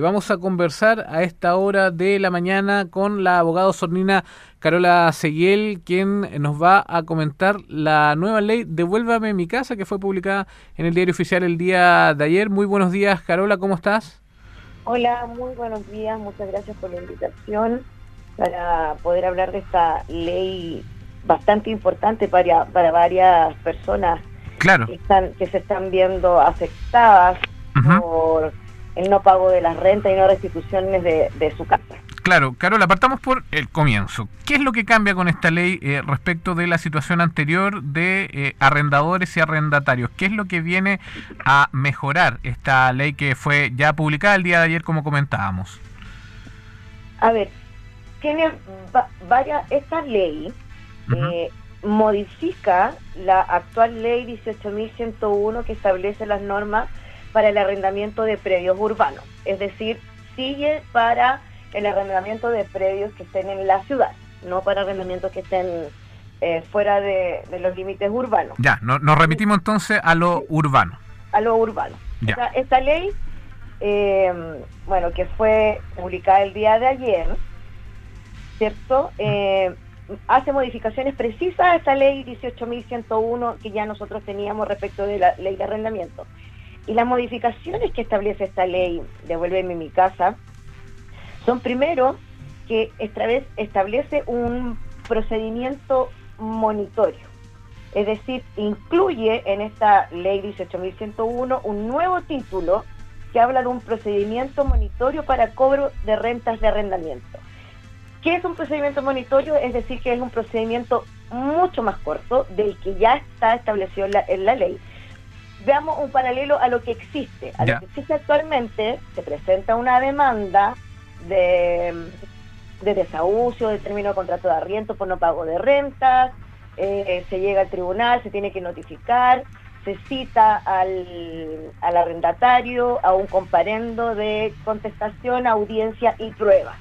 Vamos a conversar a esta hora de la mañana con la abogada sornina Carola Seguiel, quien nos va a comentar la nueva ley Devuélvame mi casa, que fue publicada en el diario oficial el día de ayer. Muy buenos días, Carola, ¿cómo estás? Hola, muy buenos días, muchas gracias por la invitación para poder hablar de esta ley bastante importante para, para varias personas claro. que, están, que se están viendo afectadas por el no pago de las rentas y no restituciones de, su casa. Claro, Carola, partamos por el comienzo. ¿Qué es lo que cambia con esta ley eh, respecto de la situación anterior de eh, arrendadores y arrendatarios? ¿Qué es lo que viene a mejorar esta ley que fue ya publicada el día de ayer, como comentábamos? A ver, tiene varias. Esta ley eh, modifica la actual ley 18.101 que establece las normas para el arrendamiento de predios urbanos, es decir, sigue para el arrendamiento de predios que estén en la ciudad, no para arrendamientos que estén eh, fuera de, los límites urbanos. Ya, nos remitimos entonces a lo urbano. A lo urbano. esta ley, eh, bueno, que fue publicada el día de ayer, ¿cierto? Eh, hace modificaciones precisas a esta ley 18.101 que ya nosotros teníamos respecto de la ley de arrendamiento. Y las modificaciones que establece esta ley, devuélveme mi casa, son primero que esta vez establece un procedimiento monitorio. Es decir, incluye en esta ley 18.101 un nuevo título que habla de un procedimiento monitorio para cobro de rentas de arrendamiento. ¿Qué es un procedimiento monitorio? Es decir, que es un procedimiento mucho más corto del que ya está establecido en la ley, veamos un paralelo a lo que existe. A lo que existe actualmente, se presenta una demanda de, de desahucio, de término de contrato de arriendo por no pago de rentas, eh, se llega al tribunal, se tiene que notificar, se cita al, al arrendatario a un comparendo de contestación, audiencia y prueba.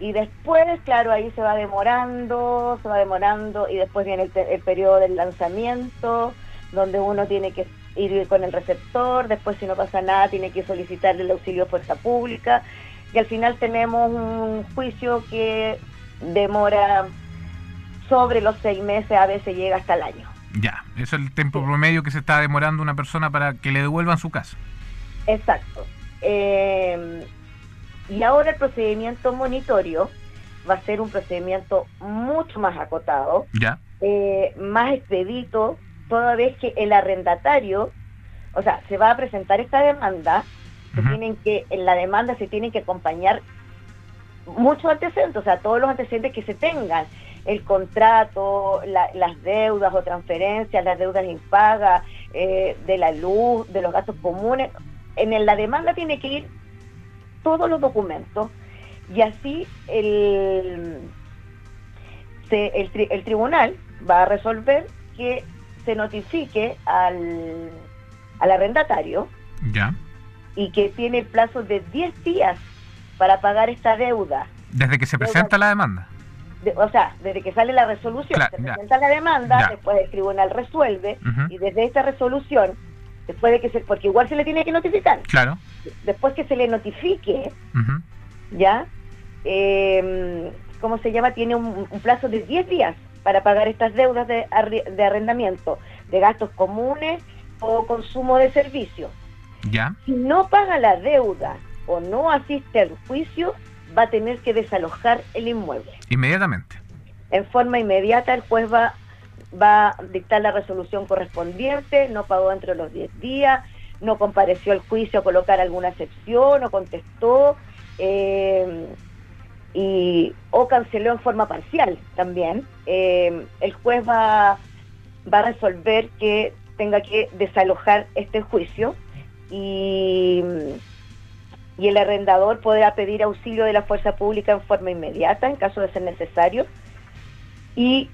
Y después, claro, ahí se va demorando, se va demorando y después viene el, el periodo del lanzamiento, donde uno tiene que ir con el receptor, después si no pasa nada tiene que solicitarle el auxilio de fuerza pública y al final tenemos un juicio que demora sobre los seis meses, a veces llega hasta el año. Ya, eso es el tiempo promedio que se está demorando una persona para que le devuelvan su casa. Exacto. Eh, y ahora el procedimiento monitorio va a ser un procedimiento mucho más acotado, ya. Eh, más expedito, toda vez que el arrendatario, o sea, se va a presentar esta demanda, se tienen que, en la demanda se tienen que acompañar muchos antecedentes, o sea, todos los antecedentes que se tengan, el contrato, las deudas o transferencias, las deudas impagas, eh, de la luz, de los gastos comunes. En la demanda tiene que ir todos los documentos y así el, el, el tribunal va a resolver que se notifique al, al arrendatario ya. y que tiene el plazo de 10 días para pagar esta deuda. Desde que se presenta la demanda. o sea, desde que sale la resolución, se presenta la demanda, después el tribunal resuelve y desde esta resolución, después de que se, porque igual se le tiene que notificar. Claro. Después que se le notifique, ya, eh, ¿cómo se llama? Tiene un, un plazo de 10 días para pagar estas deudas de, arrendamiento, de gastos comunes o consumo de servicios. ¿Ya? Si no paga la deuda o no asiste al juicio, va a tener que desalojar el inmueble. Inmediatamente. En forma inmediata el juez va, va a dictar la resolución correspondiente, no pagó entre los 10 días, no compareció al juicio a colocar alguna excepción, no contestó. Eh, y, o canceló en forma parcial también, eh, el juez va, va a resolver que tenga que desalojar este juicio y, y el arrendador podrá pedir auxilio de la fuerza pública en forma inmediata en caso de ser necesario y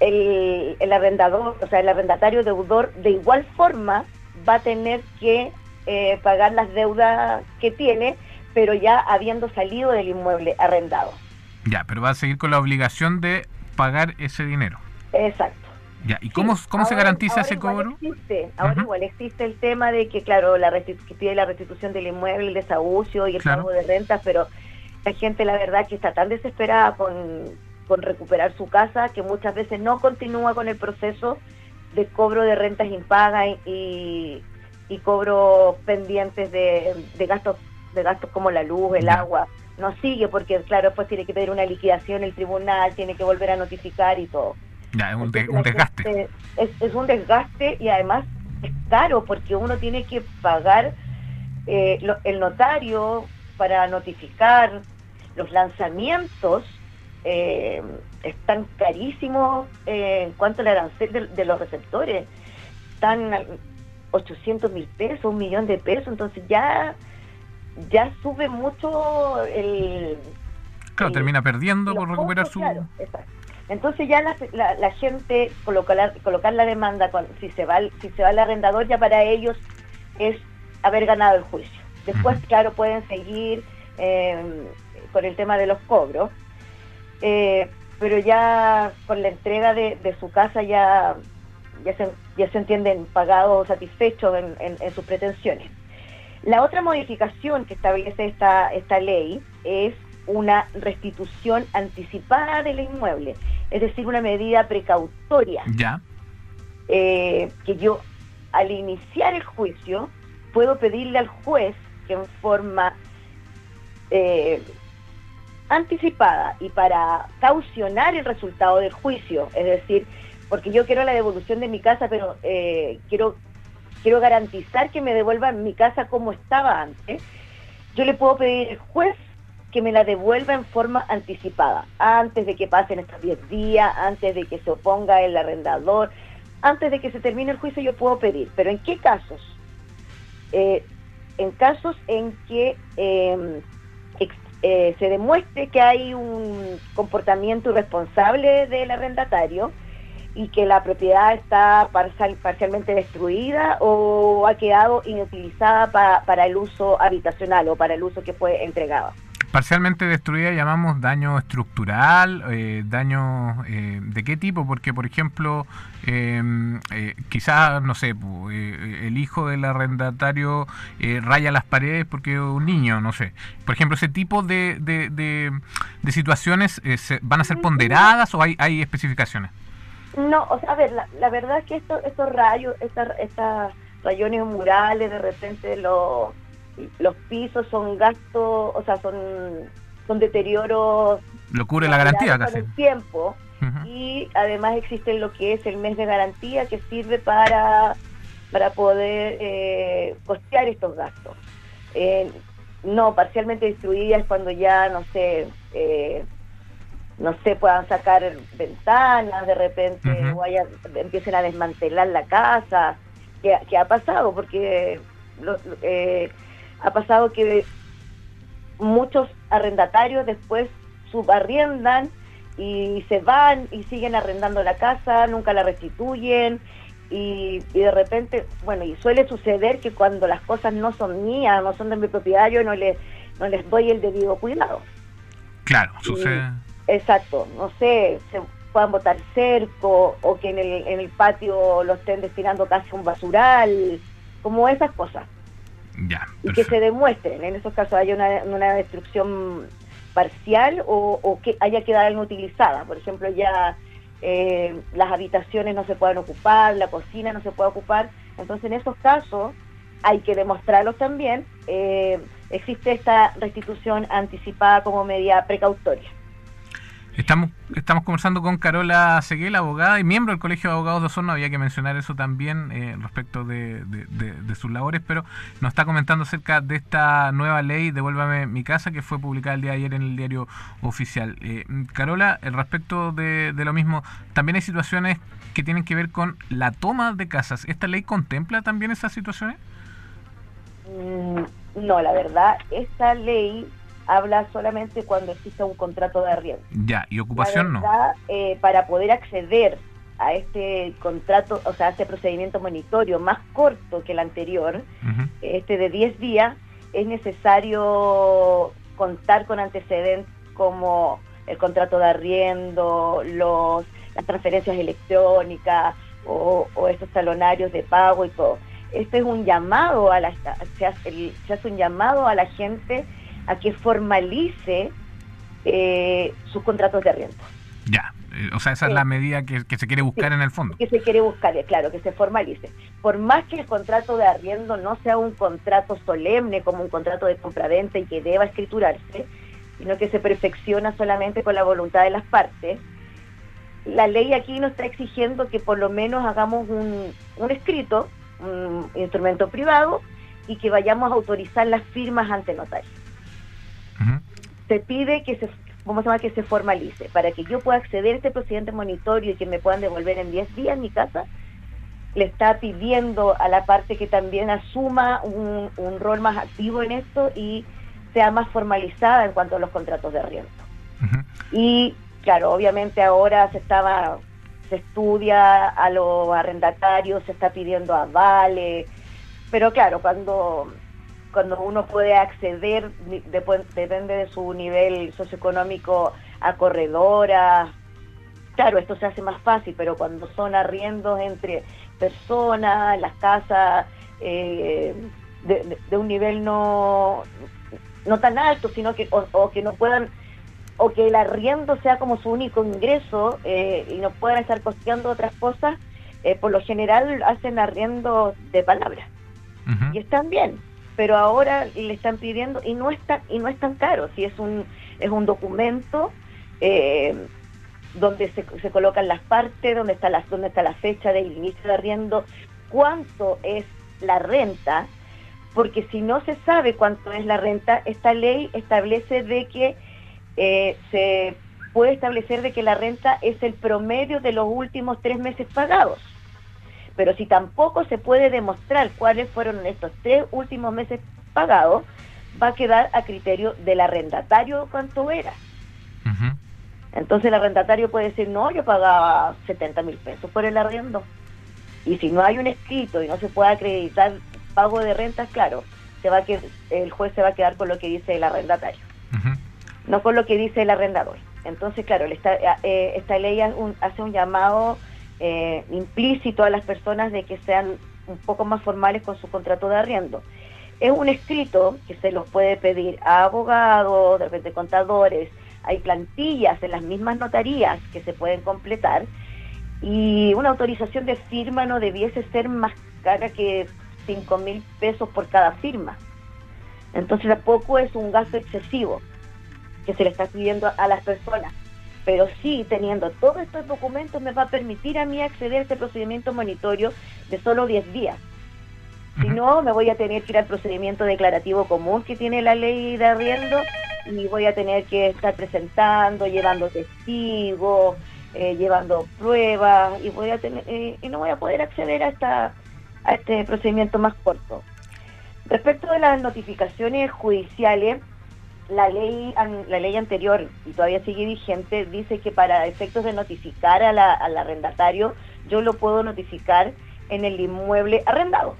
el, el arrendador, o sea, el arrendatario deudor de igual forma va a tener que eh, pagar las deudas que tiene pero ya habiendo salido del inmueble arrendado. Ya, pero va a seguir con la obligación de pagar ese dinero. Exacto. Ya, ¿y cómo, cómo se garantiza ese cobro? Existe, ahora igual existe el tema de que, claro, la que pide la restitución del inmueble, el desahucio y el pago de rentas, pero la gente, la verdad, que está tan desesperada con, con recuperar su casa que muchas veces no continúa con el proceso de cobro de rentas impagas y, y cobros pendientes de, de gastos de gastos como la luz, el agua, no sigue porque, claro, después tiene que pedir una liquidación el tribunal, tiene que volver a notificar y todo. Ya, es un, desgaste. Es, un desgaste y además es caro porque uno tiene que pagar eh, el notario para notificar los lanzamientos. Eh, están carísimos eh, en cuanto al arancel de, de, los receptores. Están 800 mil pesos, un millón de pesos, entonces ya ya sube mucho el... Claro, termina perdiendo por recuperar su... Entonces ya la, la, gente colocar, colocar la demanda, con, si se va si se va el arrendador, ya para ellos es haber ganado el juicio. Después, claro, pueden seguir em, con el tema de los cobros, eh, pero ya con la entrega de, de su casa ya, ya, se, ya se entienden pagados o satisfechos en, en sus pretensiones. La otra modificación que establece esta, esta ley es una restitución anticipada del inmueble, es decir, una medida precautoria. Ya. Eh, que yo, al iniciar el juicio, puedo pedirle al juez que en forma eh, anticipada y para caucionar el resultado del juicio, es decir, porque yo quiero la devolución de mi casa, pero eh, quiero quiero garantizar que me devuelvan mi casa como estaba antes, yo le puedo pedir al juez que me la devuelva en forma anticipada, antes de que pasen estos 10 días, antes de que se oponga el arrendador, antes de que se termine el juicio yo puedo pedir. Pero ¿en qué casos? Eh, en casos en que em, eh, se demuestre que hay un comportamiento irresponsable del arrendatario, y que la propiedad está parcial, parcialmente destruida o ha quedado inutilizada para el uso habitacional o para el uso que fue entregado. Parcialmente destruida llamamos daño estructural, eh, daño eh, de qué tipo, porque por ejemplo, em, eh, quizás, no sé, el hijo del arrendatario raya las paredes porque es un niño, no sé. Por ejemplo, ese tipo de, de, de, situaciones van a ser ponderadas o hay, hay especificaciones. No, o sea, a ver, la, verdad es que esto, estos rayos, estas estas rayones murales, de repente los, los pisos son gastos, o sea, son, son deterioros. Lo cubre la garantía casi. el tiempo. Y además existe lo que es el mes de garantía que sirve para, para poder eh, costear estos gastos. Eh, no, parcialmente destruida es cuando ya, no sé, eh, no sé, puedan sacar ventanas de repente o empiecen a desmantelar la casa, que, ha pasado, porque eh, ha pasado que muchos arrendatarios después subarriendan y se van y siguen arrendando la casa, nunca la restituyen y, de repente, bueno, y suele suceder que cuando las cosas no son mías, no son de mi propiedad, yo no les, no les doy el debido cuidado. Claro, sucede. Exacto, no sé, se puedan botar cerco o que en el, en el patio lo estén destinando casi a un basural, como esas cosas. Ya, y que se demuestren, en esos casos haya una, una destrucción parcial o, que haya quedado inutilizada. Por ejemplo, ya eh, las habitaciones no se pueden ocupar, la cocina no se puede ocupar. Entonces, en esos casos hay que demostrarlos también. Eh, existe esta restitución anticipada como medida precautoria. Estamos, estamos conversando con Carola Seguel, abogada y miembro del Colegio de Abogados de Osorno. Había que mencionar eso también eh, respecto de, sus labores, pero nos está comentando acerca de esta nueva ley, Devuélvame mi casa, que fue publicada el día de ayer en el diario oficial. Eh, Carola, respecto de, lo mismo, también hay situaciones que tienen que ver con la toma de casas. ¿Esta ley contempla también esas situaciones? Mm, no, la verdad, esta ley habla solamente cuando existe un contrato de arriendo. Ya, y ocupación no. Eh, para poder acceder a este contrato, o sea, a este procedimiento monitorio más corto que el anterior, este de 10 días, es necesario contar con antecedentes como el contrato de arriendo, los, las transferencias electrónicas, o, estos talonarios de pago y todo. Este es un llamado a la se hace, se hace un llamado a la gente a que formalice eh, sus contratos de arriendo. Ya, eh, o sea, esa es la medida que, se quiere buscar en el fondo. Que se quiere buscar, eh, claro, que se formalice. Por más que el contrato de arriendo no sea un contrato solemne como un contrato de compraventa y que deba escriturarse, sino que se perfecciona solamente con la voluntad de las partes, la ley aquí nos está exigiendo que por lo menos hagamos un, escrito, un instrumento privado, y que vayamos a autorizar las firmas ante notario. Se pide que se, vamos a que se formalice para que yo pueda acceder a este procedimiento monitorio y que me puedan devolver en 10 días mi casa. Le está pidiendo a la parte que también asuma un, rol más activo en esto y sea más formalizada en cuanto a los contratos de arriendo. Y claro, obviamente ahora se estaba, se estudia a los arrendatarios, se está pidiendo avales, pero claro, cuando cuando uno puede acceder, depende de su nivel socioeconómico, a corredoras. Claro, esto se hace más fácil, pero cuando son arriendos entre personas, las casas eh, de, un nivel no, no tan alto, sino que o, que no puedan o que el arriendo sea como su único ingreso eh, y no puedan estar costeando otras cosas, eh, por lo general hacen arriendo de palabra. Y están bien, pero ahora le están pidiendo y no está y no es tan caro si es un es un documento eh, donde se, colocan las partes donde está la donde está la fecha del inicio de arriendo cuánto es la renta porque si no se sabe cuánto es la renta esta ley establece de que eh, se puede establecer de que la renta es el promedio de los últimos tres meses pagados pero si tampoco se puede demostrar cuáles fueron estos tres últimos meses pagados, va a quedar a criterio del arrendatario cuánto era. Entonces el arrendatario puede decir, no, yo pagaba 70 mil pesos por el arriendo. Y si no hay un escrito y no se puede acreditar pago de rentas, claro, se va a que el juez se va a quedar con lo que dice el arrendatario, no con lo que dice el arrendador. Entonces, claro, esta, eh, esta ley hace un llamado eh, implícito a las personas de que sean un poco más formales con su contrato de arriendo. Es un escrito que se los puede pedir a abogados, de repente contadores, hay plantillas en las mismas notarías que se pueden completar y una autorización de firma no debiese ser más cara que 5 mil pesos por cada firma. Entonces tampoco es un gasto excesivo que se le está pidiendo a las personas pero sí teniendo todos estos documentos me va a permitir a mí acceder a este procedimiento monitorio de solo 10 días. Si no, me voy a tener que ir al procedimiento declarativo común que tiene la ley de arriendo y voy a tener que estar presentando, llevando testigos, eh, llevando pruebas y voy a tener eh, y no voy a poder acceder a esta a este procedimiento más corto. Respecto de las notificaciones judiciales, la ley la ley anterior y todavía sigue vigente dice que para efectos de notificar a la, al arrendatario yo lo puedo notificar en el inmueble arrendado.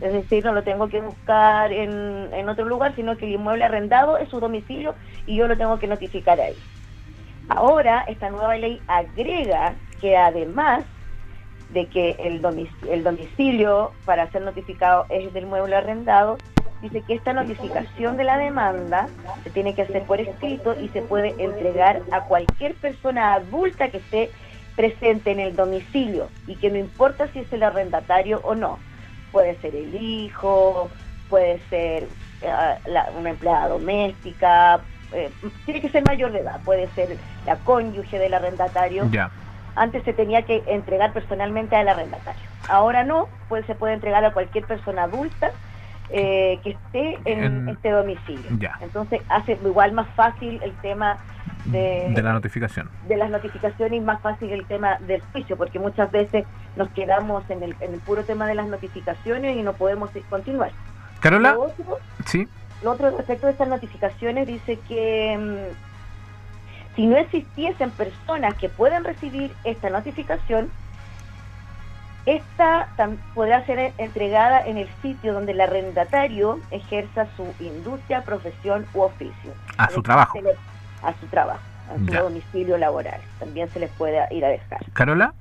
Es decir no lo tengo que buscar en, en otro lugar sino que el inmueble arrendado es su domicilio y yo lo tengo que notificar ahí. Ahora esta nueva ley agrega que además de que el domicilio, el domicilio para ser notificado es del inmueble arrendado dice que esta notificación de la demanda se tiene que hacer por escrito y se puede entregar a cualquier persona adulta que esté presente en el domicilio y que no importa si es el arrendatario o no. Puede ser el hijo, puede ser eh, una empleada doméstica, eh, tiene que ser mayor de edad, puede ser la cónyuge del arrendatario. Antes se tenía que entregar personalmente al arrendatario. Ahora no, pues se puede entregar a cualquier persona adulta eh, que esté en, este domicilio. Entonces hace igual más fácil el tema de, de, la notificación. De las notificaciones y más fácil el tema del juicio, porque muchas veces nos quedamos en el, en el puro tema de las notificaciones y no podemos continuar. Carola, sí. Lo otro respecto de estas notificaciones dice que mm, si no existiesen personas que puedan recibir esta notificación, esta podrá ser entregada en el sitio donde el arrendatario ejerza su industria, profesión u oficio. A su trabajo. a su trabajo, a su domicilio laboral. También se les puede ir a dejar. Carola.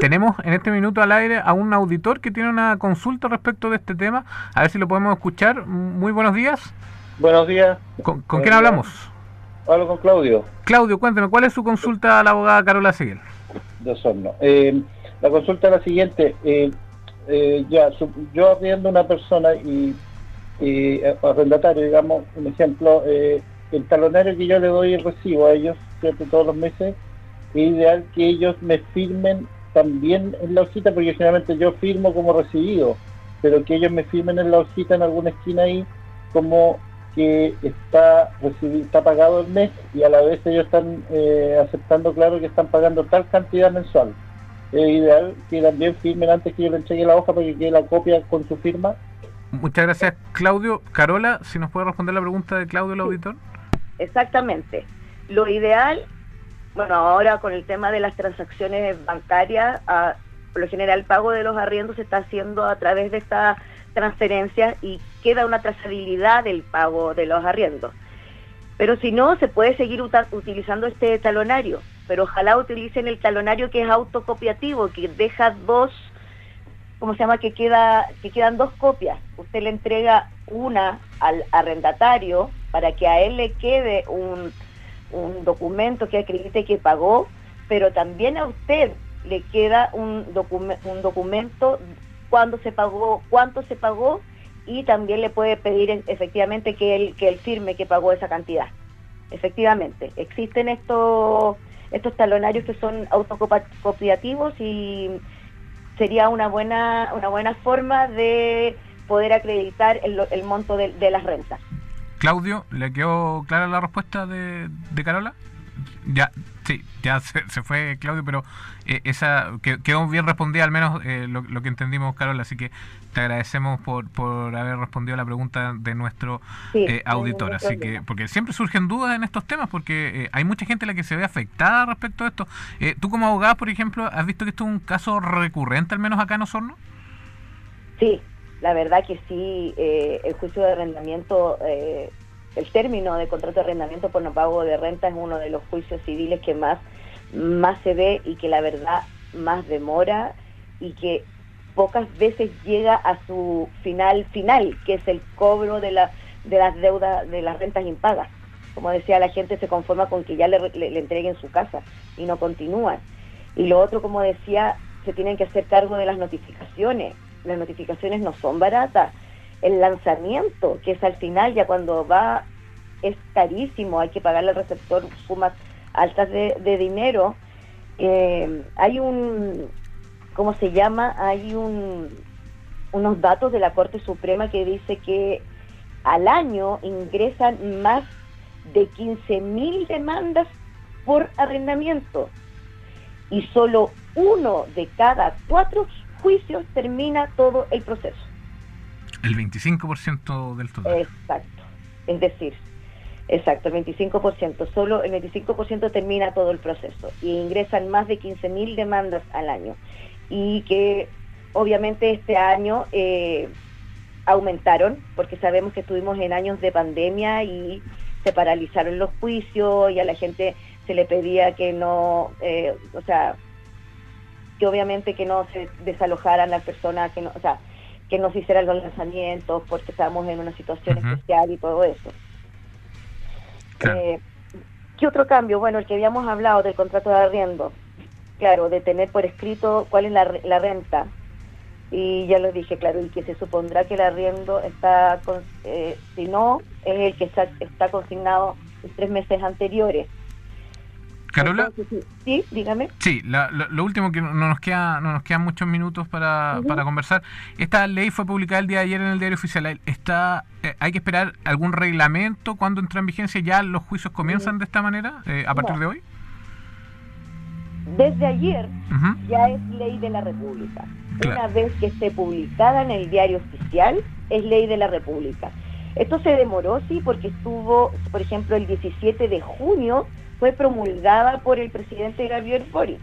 Tenemos en este minuto al aire a un auditor que tiene una consulta respecto de este tema. A ver si lo podemos escuchar. Muy buenos días. Buenos días. ¿Con, quién hablamos? Hablo con Claudio. Claudio, cuénteme, ¿cuál es su consulta a la abogada Carola Seguel? De Osorno. Eh, la consulta es la siguiente. Eh, eh, ya, yo atiendo una persona y, y arrendatario, digamos, un ejemplo, el talonario que yo le doy y recibo a ellos todos los meses, es ideal que ellos me firmen también en la hojita, porque generalmente yo firmo como recibido, pero que ellos me firmen en la hojita en alguna esquina ahí como que está está pagado el mes y a la vez ellos están eh, aceptando claro que están pagando tal cantidad mensual. Es ideal que también firmen antes que yo le entregue la hoja para que quede la copia con su firma. Muchas gracias, Claudio. Carola, si nos puede responder la pregunta de Claudio, el auditor. Exactamente. Lo ideal, bueno, ahora con el tema de las transacciones bancarias, por lo general el pago de los arriendos se está haciendo a través de esta transferencia y queda una trazabilidad del pago de los arriendos. Pero si no, se puede seguir utilizando este talonario, pero ojalá utilicen el talonario que es autocopiativo, que deja dos, ¿cómo se llama? Que, queda, que quedan dos copias. Usted le entrega una al arrendatario para que a él le quede un, un documento que acredite que pagó, pero también a usted le queda un, un documento cuándo se pagó, cuánto se pagó y también le puede pedir efectivamente que él, que él firme que pagó esa cantidad. Efectivamente, existen estos, estos talonarios que son autocopiativos y sería una buena, una buena forma de poder acreditar el, el monto de, de, las rentas. Claudio, ¿le quedó clara la respuesta de, de Carola? Ya, sí, ya se, fue Claudio, pero eh, esa quedó bien respondida, al menos eh, lo, que entendimos, Carol, así que te agradecemos por, por haber respondido a la pregunta de nuestro eh, auditor. Así que, porque siempre surgen dudas en estos temas, porque hay mucha gente la que se ve afectada respecto a esto. tú como abogada, por ejemplo, ¿has visto que esto es un caso recurrente, al menos acá en Osorno? Sí, la verdad que sí, el juicio de arrendamiento el término de contrato de arrendamiento por no pago de renta es uno de los juicios civiles que más, más se ve y que la verdad más demora y que pocas veces llega a su final final, que es el cobro de, la, de las deudas, de las rentas impagas. Como decía, la gente se conforma con que ya le, le entreguen su casa y no continúan. Y lo otro, como decía, se tienen que hacer cargo de las notificaciones. Las notificaciones no son baratas el lanzamiento, que es al final ya cuando va, es carísimo, hay que pagarle al receptor sumas altas de, dinero. Eh, hay un, ¿cómo se llama? Hay un, unos datos de la Corte Suprema que dice que al año ingresan más de 15 mil demandas por arrendamiento y solo uno de cada cuatro juicios termina todo el proceso. El 25% del total. Exacto. Es decir, exacto, el 25%. Solo el 25% termina todo el proceso y ingresan más de 15.000 demandas al año. Y que obviamente este año eh, aumentaron, porque sabemos que estuvimos en años de pandemia y se paralizaron los juicios y a la gente se le pedía que no, eh, o sea, que obviamente que no se desalojaran las personas, que no, o sea, que nos hicieran los lanzamientos porque estábamos en una situación especial y todo eso. Eh, ¿Qué otro cambio? Bueno, el que habíamos hablado del contrato de arriendo, claro, de tener por escrito cuál es la, la renta. Y ya lo dije, claro, y que se supondrá que el arriendo está, eh, si no, es el que está, está consignado tres meses anteriores. Carola. sí, dígame. Sí, lo último que no nos queda, no nos quedan muchos minutos para, para conversar. Esta ley fue publicada el día de ayer en el diario oficial. Está, eh, hay que esperar algún reglamento cuando entra en vigencia. Ya los juicios comienzan de esta manera eh, a partir de hoy. Desde ayer ya es ley de la República. Una vez que esté publicada en el diario oficial, es ley de la República. Esto se demoró, sí, porque estuvo, por ejemplo, el 17 de junio fue promulgada por el presidente Gabriel Boric.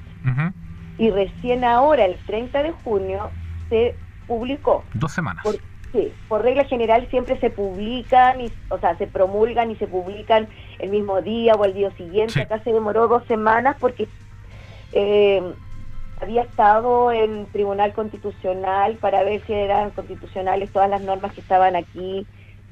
Y recién ahora, el 30 de junio, se publicó. Dos semanas. sí, por regla general siempre se publican, y, o sea, se promulgan y se publican el mismo día o el día siguiente. Acá se demoró dos semanas porque eh, había estado en Tribunal Constitucional para ver si eran constitucionales todas las normas que estaban aquí,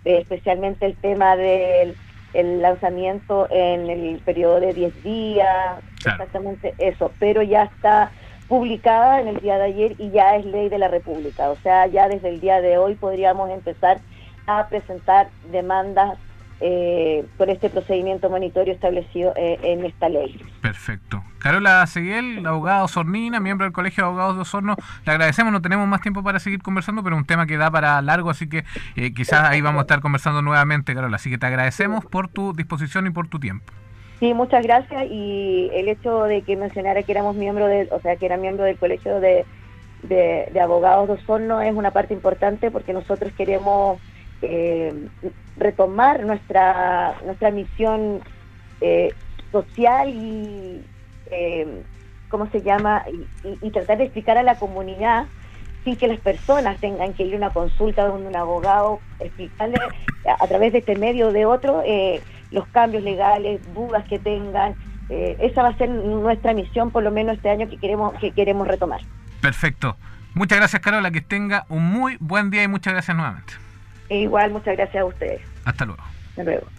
eh, especialmente el tema del lanzamiento en el periodo de 10 días, exactamente eso, pero ya está publicada en el día de ayer y ya es ley de la República, o sea, ya desde el día de hoy podríamos empezar a presentar demandas eh, por este procedimiento monitorio establecido eh, en esta ley. Perfecto. Carola Seguel, abogada Osornina, miembro del Colegio de Abogados de Osorno, le agradecemos, no tenemos más tiempo para seguir conversando, pero es un tema que da para largo, así que eh, quizás ahí vamos a estar conversando nuevamente, Carola. Así que te agradecemos por tu disposición y por tu tiempo. Sí, muchas gracias y el hecho de que mencionara que éramos miembro del, o sea, que era miembro del Colegio de, de Abogados de Osorno es una parte importante porque nosotros queremos eh, retomar nuestra, nuestra misión eh, social y, eh, ¿cómo se llama? Y, tratar de explicar a la comunidad sin que las personas tengan que ir a una consulta donde un abogado, explicarle a, través de este medio o de otro eh, los cambios legales, dudas que tengan. esa va a ser nuestra misión, por lo menos este año que queremos, que queremos retomar. Perfecto. Muchas gracias, Carola. Que tenga un muy buen día y muchas gracias nuevamente. E igual, muchas gracias a ustedes. Hasta luego. Hasta luego.